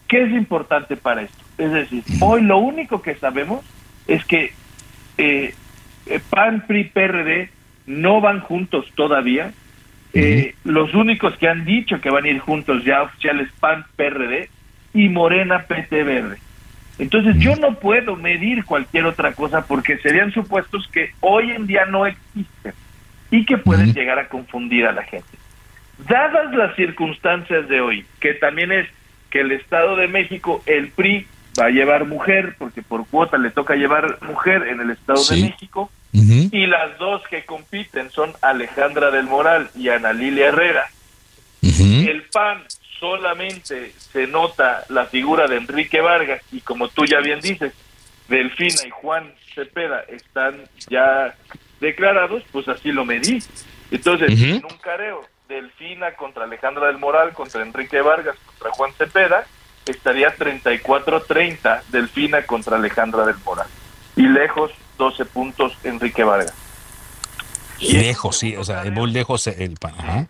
¿qué es importante para esto? Es decir, hoy lo único que sabemos es que eh, PAN, PRI, PRD no van juntos todavía. Eh, los únicos que han dicho que van a ir juntos ya oficiales PAN, PRD y Morena, PT Verde. Entonces yo no puedo medir cualquier otra cosa porque serían supuestos que hoy en día no existen y que pueden llegar a confundir a la gente. Dadas las circunstancias de hoy, que también es que el Estado de México, el PRI, va a llevar mujer, porque por cuota le toca llevar mujer en el Estado sí. de México, uh -huh. y las dos que compiten son Alejandra del Moral y Ana Lilia Herrera. Uh -huh. El PAN solamente se nota la figura de Enrique Vargas, y como tú ya bien dices, Delfina y Juan Cepeda están ya declarados, pues así lo medí. Entonces, uh -huh. en un careo, Delfina contra Alejandra del Moral, contra Enrique Vargas, contra Juan Cepeda, estaría 34-30 Delfina contra Alejandra del Moral. Y lejos, 12 puntos Enrique Vargas. Y lejos, sí, o sea, muy lejos el Ajá.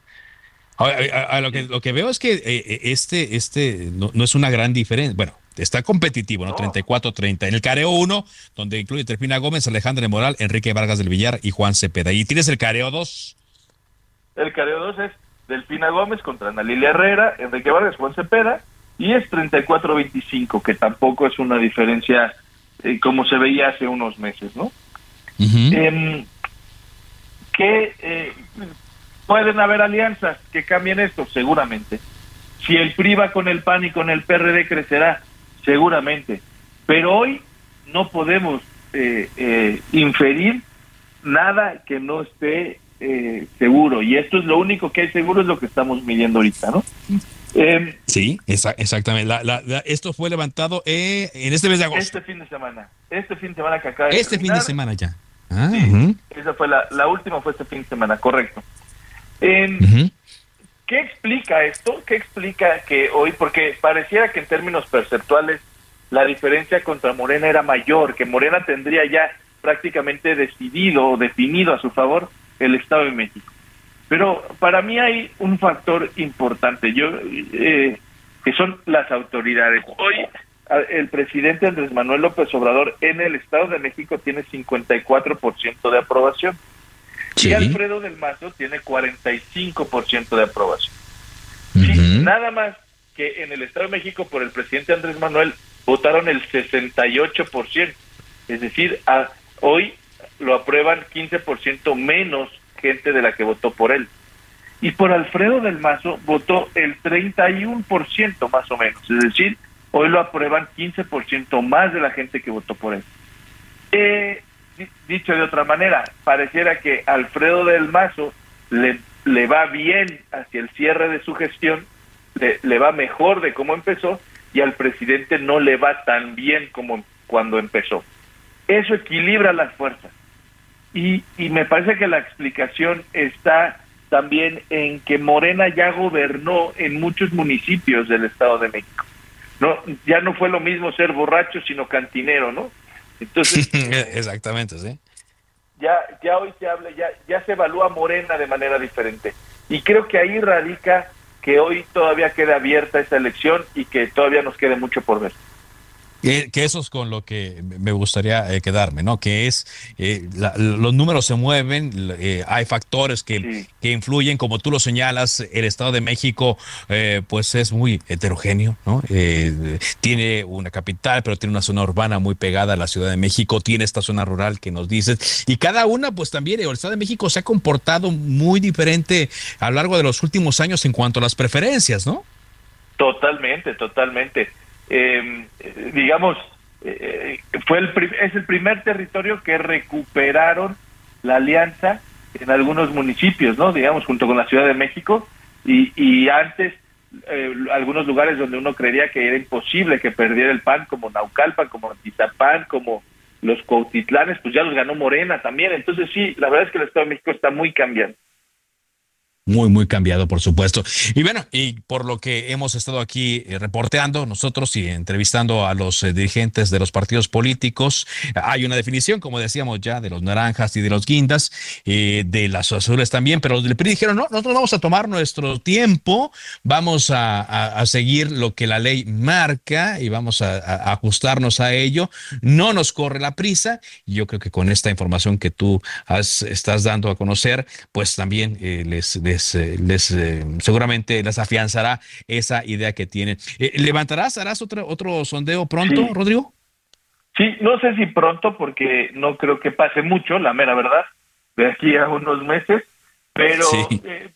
A, a, a, lo, que, lo que veo es que eh, este, este no, no, es una gran diferencia. Bueno, está competitivo, ¿no? no. 34-30. En el careo 1, donde incluye Delfina Gómez, Alejandra Moral, Enrique Vargas del Villar y Juan Cepeda. Y tienes el careo 2. El careo 2 es Delfina Gómez contra Ana Lilia Herrera, Enrique Vargas, Juan Cepeda, y es 34-25, que tampoco es una diferencia eh, como se veía hace unos meses, ¿no? Uh -huh. eh, que eh, pueden haber alianzas que cambien esto, seguramente. Si el PRI va con el PAN y con el PRD crecerá, seguramente. Pero hoy no podemos eh, eh, inferir nada que no esté eh, seguro. Y esto es lo único que hay seguro, es lo que estamos midiendo ahorita, ¿no? Eh, sí, esa, exactamente. La, la, la, esto fue levantado eh, en este mes de agosto. Este fin de semana. Este fin de semana que acaba de Este terminar. fin de semana ya. Ah, sí, uh -huh. Esa fue la, la última, fue este fin de semana, correcto. Eh, uh -huh. ¿Qué explica esto? ¿Qué explica que hoy, porque pareciera que en términos perceptuales la diferencia contra Morena era mayor, que Morena tendría ya prácticamente decidido o definido a su favor el Estado de México. Pero para mí hay un factor importante, yo eh, que son las autoridades. Hoy el presidente Andrés Manuel López Obrador en el Estado de México tiene 54% de aprobación. Y Alfredo del Mazo tiene 45% de aprobación. nada más que en el Estado de México por el presidente Andrés Manuel votaron el 68%. Es decir, a, hoy lo aprueban 15% menos gente de la que votó por él. Y por Alfredo del Mazo votó el 31% más o menos. Es decir, hoy lo aprueban 15% más de la gente que votó por él. Eh, dicho de otra manera, pareciera que Alfredo del Mazo le, le va bien hacia el cierre de su gestión, le, le va mejor de cómo empezó y al presidente no le va tan bien como cuando empezó. Eso equilibra las fuerzas. Y, y me parece que la explicación está también en que Morena ya gobernó en muchos municipios del Estado de México. No, ya no fue lo mismo ser borracho, sino cantinero, ¿no? Entonces, exactamente, sí. Ya, ya hoy se habla, ya, ya se evalúa Morena de manera diferente. Y creo que ahí radica que hoy todavía queda abierta esta elección y que todavía nos quede mucho por ver. Que, eso es con lo que me gustaría eh, quedarme, ¿no? Que es, eh, los números se mueven, eh, hay factores que, que, influyen, como tú lo señalas, el Estado de México pues es muy heterogéneo, ¿no? tiene una capital, pero tiene una zona urbana muy pegada a la Ciudad de México, tiene esta zona rural que nos dices, y cada una pues también, el Estado de México se ha comportado muy diferente a lo largo de los últimos años en cuanto a las preferencias, ¿no? Totalmente, totalmente eh, digamos, eh, fue el es el primer territorio que recuperaron la alianza en algunos municipios, ¿no? Digamos, junto con la Ciudad de México y, y antes eh, algunos lugares donde uno creería que era imposible que perdiera el PAN, como Naucalpan, como Tizapán, como los Cuautitlanes, pues ya los ganó Morena también. Entonces sí, la verdad es que el Estado de México está muy cambiando muy, muy cambiado, por supuesto. Y bueno, y por lo que hemos estado aquí eh, reporteando nosotros y entrevistando a los eh, dirigentes de los partidos políticos, hay una definición, como decíamos ya, de los naranjas y de los guindas, eh, de las azules también, pero los del PRI dijeron, no, nosotros vamos a tomar nuestro tiempo, vamos a, seguir lo que la ley marca y vamos a, ajustarnos a ello, no nos corre la prisa, y yo creo que con esta información que tú has, estás dando a conocer, pues también les, eh, seguramente les afianzará esa idea que tienen. Eh, ¿Levantarás, harás otro, otro sondeo pronto, Rodrigo? Sí, no sé si pronto, porque no creo que pase mucho, la mera verdad, de aquí a unos meses, pero eh,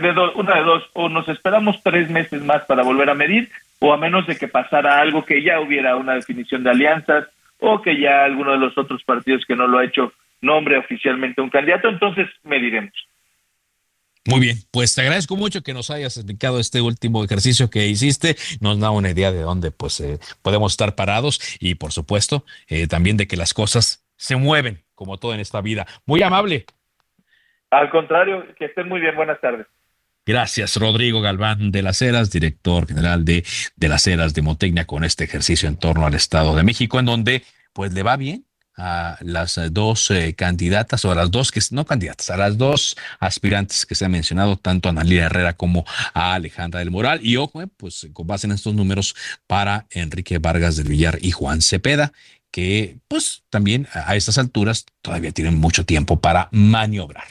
de una de dos, o nos esperamos tres meses más para volver a medir, o a menos de que pasara algo que ya hubiera una definición de alianzas, o que ya alguno de los otros partidos que no lo ha hecho nombre oficialmente un candidato, entonces mediremos. Muy bien, pues te agradezco mucho que nos hayas explicado este último ejercicio que hiciste. Nos da una idea de dónde pues eh, podemos estar parados y por supuesto eh, también de que las cosas se mueven como todo en esta vida. Muy amable. Al contrario, que estén muy bien. Buenas tardes. Gracias, Rodrigo Galván de las Heras, director general de, de las Heras de Motecnia, con este ejercicio en torno al Estado de México, en donde pues le va bien, a las eh, dos eh, candidatas o a las dos que no candidatas, a las dos aspirantes que se han mencionado, tanto a Analia Herrera como a Alejandra del Moral. Y ojo, eh, pues con base en estos números para Enrique Vargas del Villar y Juan Cepeda que pues también a estas alturas todavía tienen mucho tiempo para maniobrar.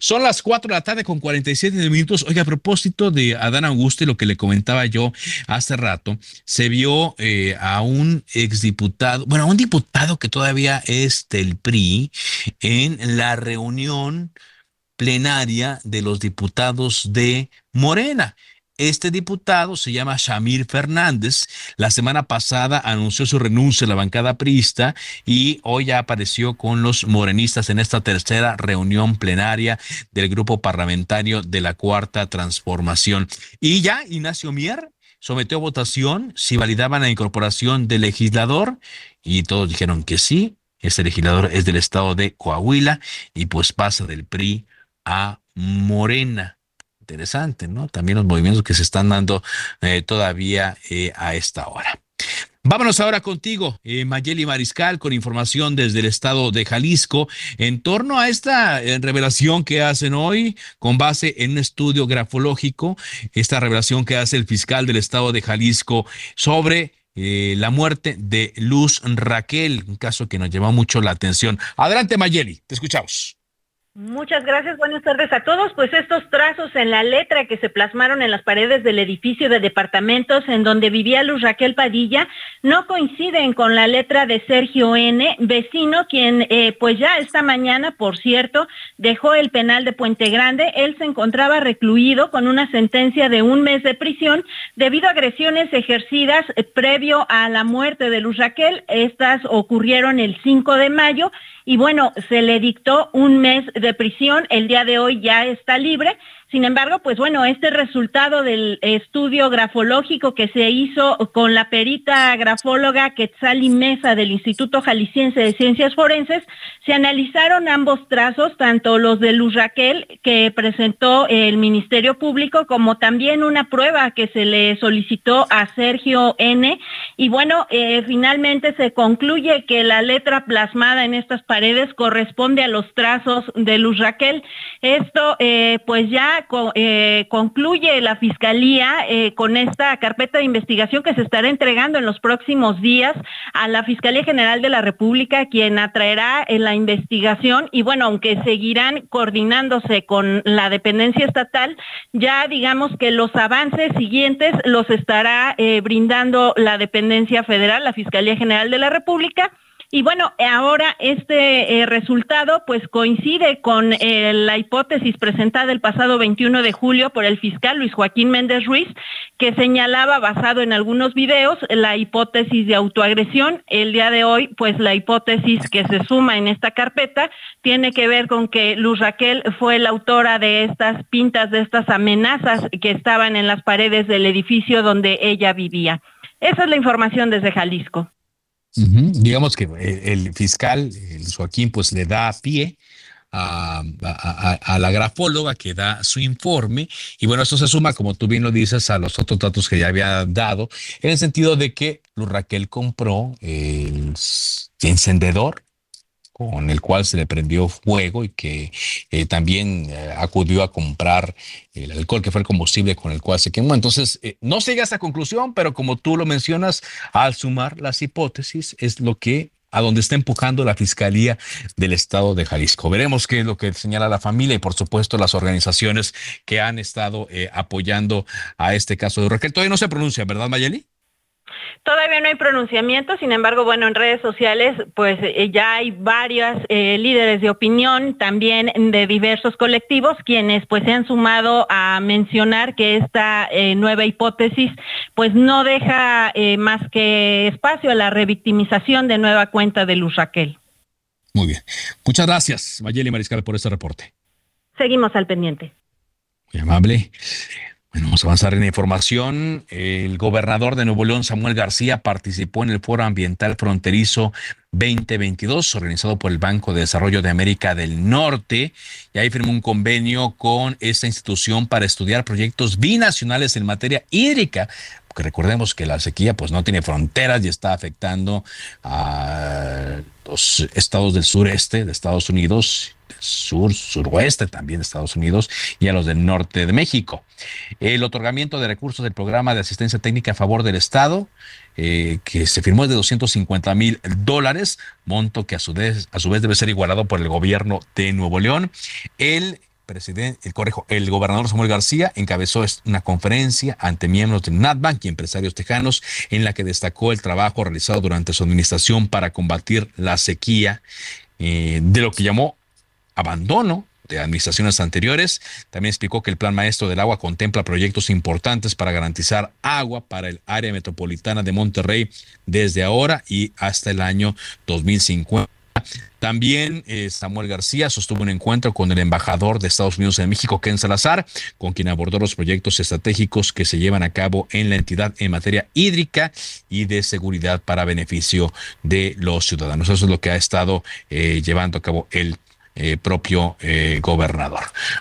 Son las 4 de la tarde con 47 minutos. Oye, a propósito de Adán Augusto y lo que le comentaba yo hace rato, se vio eh, a un exdiputado, bueno, a un diputado que todavía es del PRI en la reunión plenaria de los diputados de Morena. Este diputado se llama Shamir Fernández. La semana pasada anunció su renuncia a la bancada priista y hoy ya apareció con los morenistas en esta tercera reunión plenaria del grupo parlamentario de la Cuarta Transformación. Y ya Ignacio Mier sometió a votación si validaban la incorporación del legislador y todos dijeron que sí. Este legislador es del estado de Coahuila y pues pasa del PRI a Morena interesante, ¿no? También los movimientos que se están dando eh, todavía eh, a esta hora. Vámonos ahora contigo, eh, Mayeli Mariscal, con información desde el estado de Jalisco en torno a esta eh, revelación que hacen hoy con base en un estudio grafológico, esta revelación que hace el fiscal del estado de Jalisco sobre la muerte de Luz Raquel, un caso que nos lleva mucho la atención. Adelante, Mayeli, te escuchamos. Muchas gracias, buenas tardes a todos. Pues estos trazos en la letra que se plasmaron en las paredes del edificio de departamentos en donde vivía Luz Raquel Padilla no coinciden con la letra de Sergio N., vecino, quien eh, pues ya esta mañana, por cierto, dejó el penal de Puente Grande. Él se encontraba recluido con una sentencia de un mes de prisión debido a agresiones ejercidas eh, previo a la muerte de Luz Raquel. Estas ocurrieron el 5 de mayo y bueno, se le dictó un mes de prisión, el día de hoy ya está libre sin embargo, pues bueno, este resultado del estudio grafológico que se hizo con la perita grafóloga Quetzali Mesa del Instituto Jalisciense de Ciencias Forenses, se analizaron ambos trazos, tanto los de Luz Raquel que presentó el Ministerio Público, como también una prueba que se le solicitó a Sergio N. Y bueno, eh, finalmente se concluye que la letra plasmada en estas paredes corresponde a los trazos de Luz Raquel. Esto, eh, pues ya eh, concluye la Fiscalía eh, con esta carpeta de investigación que se estará entregando en los próximos días a la Fiscalía General de la República, quien atraerá en la investigación. Y bueno, aunque seguirán coordinándose con la dependencia estatal, ya digamos que los avances siguientes los estará eh, brindando la dependencia federal, la Fiscalía General de la República y bueno, ahora este eh, resultado pues coincide con eh, la hipótesis presentada el pasado 21 de julio por el fiscal Luis Joaquín Méndez Ruiz, que señalaba, basado en algunos videos, la hipótesis de autoagresión. El día de hoy, pues la hipótesis que se suma en esta carpeta tiene que ver con que Luz Raquel fue la autora de estas pintas, de estas amenazas que estaban en las paredes del edificio donde ella vivía. Esa es la información desde Jalisco. Digamos que el, fiscal, el Joaquín, pues le da pie a, la grafóloga que da su informe. Y bueno, esto se suma, como tú bien lo dices, a los otros datos que ya había dado, en el sentido de que Raquel compró el encendedor con el cual se le prendió fuego y que eh, también eh, acudió a comprar el alcohol, que fue el combustible con el cual se quemó. Entonces, eh, no se llega a esta conclusión, pero como tú lo mencionas, al sumar las hipótesis, es lo que a donde está empujando la Fiscalía del Estado de Jalisco. Veremos qué es lo que señala la familia y, por supuesto, las organizaciones que han estado apoyando a este caso de Raquel. Todavía no se pronuncia, ¿verdad, Mayeli? Todavía no hay pronunciamiento, sin embargo, bueno, en redes sociales pues eh, ya hay varios eh, líderes de opinión, también de diversos colectivos, quienes pues se han sumado a mencionar que esta eh, nueva hipótesis pues no deja más que espacio a la revictimización de nueva cuenta de Luz Raquel. Muy bien. Muchas gracias, Mayeli Mariscal, por este reporte. Seguimos al pendiente. Muy amable. Bueno, vamos a avanzar en la información. El gobernador de Nuevo León, Samuel García, participó en el Foro Ambiental Fronterizo 2022, organizado por el Banco de Desarrollo de América del Norte, y ahí firmó un convenio con esta institución para estudiar proyectos binacionales en materia hídrica, recordemos que la sequía pues no tiene fronteras y está afectando a los estados del sureste de Estados Unidos sur, suroeste también de Estados Unidos y a los del norte de México. El otorgamiento de recursos del programa de asistencia técnica a favor del Estado, eh, que se firmó es de 250 mil dólares, monto que a su, vez, a su vez debe ser igualado por el gobierno de Nuevo León. El presidente, el, correjo, el gobernador Samuel García encabezó una conferencia ante miembros de NatBank y empresarios tejanos en la que destacó el trabajo realizado durante su administración para combatir la sequía eh, de lo que llamó abandono de administraciones anteriores. También explicó que el Plan Maestro del Agua contempla proyectos importantes para garantizar agua para el área metropolitana de Monterrey desde ahora y hasta el año 2050. También eh, Samuel García sostuvo un encuentro con el embajador de Estados Unidos en México, Ken Salazar, con quien abordó los proyectos estratégicos que se llevan a cabo en la entidad en materia hídrica y de seguridad para beneficio de los ciudadanos. Eso es lo que ha estado eh, llevando a cabo el eh, propio eh, gobernador.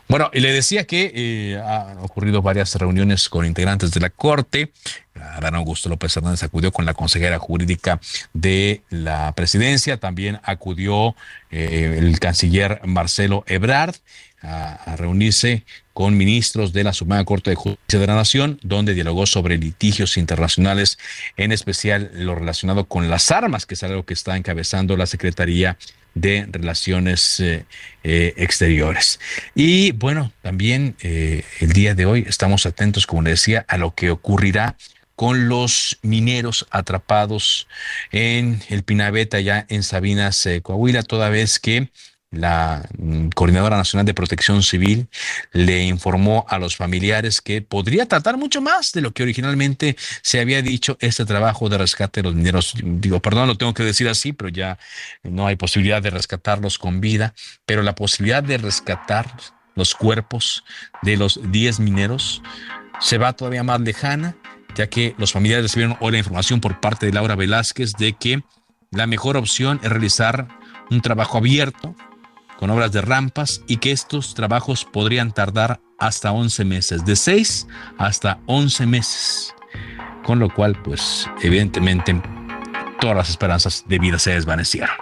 Bueno, y le decía que eh, han ocurrido varias reuniones con integrantes de la Corte. Adán Augusto López Hernández acudió con la consejera jurídica de la presidencia, también acudió el canciller Marcelo Ebrard a, reunirse con ministros de la Suprema Corte de Justicia de la Nación, donde dialogó sobre litigios internacionales, en especial lo relacionado con las armas, que es algo que está encabezando la Secretaría de Relaciones eh, eh, Exteriores. Y bueno, también eh, el día de hoy estamos atentos, como le decía, a lo que ocurrirá con los mineros atrapados en el Pinabeta, ya en Sabinas, Coahuila, toda vez que la mm, Coordinadora Nacional de Protección Civil le informó a los familiares que podría tratar mucho más de lo que originalmente se había dicho este trabajo de rescate de los mineros. Digo, perdón, lo tengo que decir así, pero ya no hay posibilidad de rescatarlos con vida, pero la posibilidad de rescatar los cuerpos de los 10 mineros se va todavía más lejana, ya que los familiares recibieron hoy la información por parte de Laura Velázquez de que la mejor opción es realizar un trabajo abierto con obras de rampas y que estos trabajos podrían tardar hasta 11 meses, de 6 hasta 11 meses. Con lo cual, pues evidentemente todas las esperanzas de vida se desvanecieron.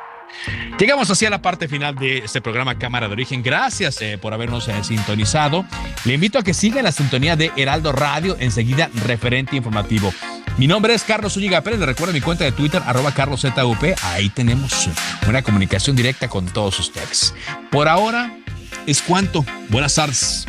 Llegamos hacia la parte final de este programa Cámara de Origen. Gracias eh, por habernos eh, sintonizado. Le invito a que siga la sintonía de Heraldo Radio, enseguida referente informativo. Mi nombre es Carlos Ulliga Pérez. Le recuerdo mi cuenta de Twitter, arroba carloszup. Ahí tenemos una comunicación directa con todos ustedes. Por ahora es cuanto. Buenas tardes.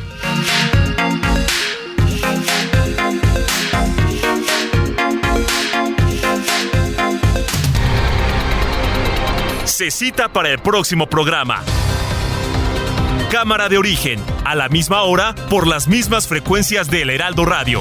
se cita para el próximo programa. Cámara de origen, a la misma hora, por las mismas frecuencias del Heraldo Radio.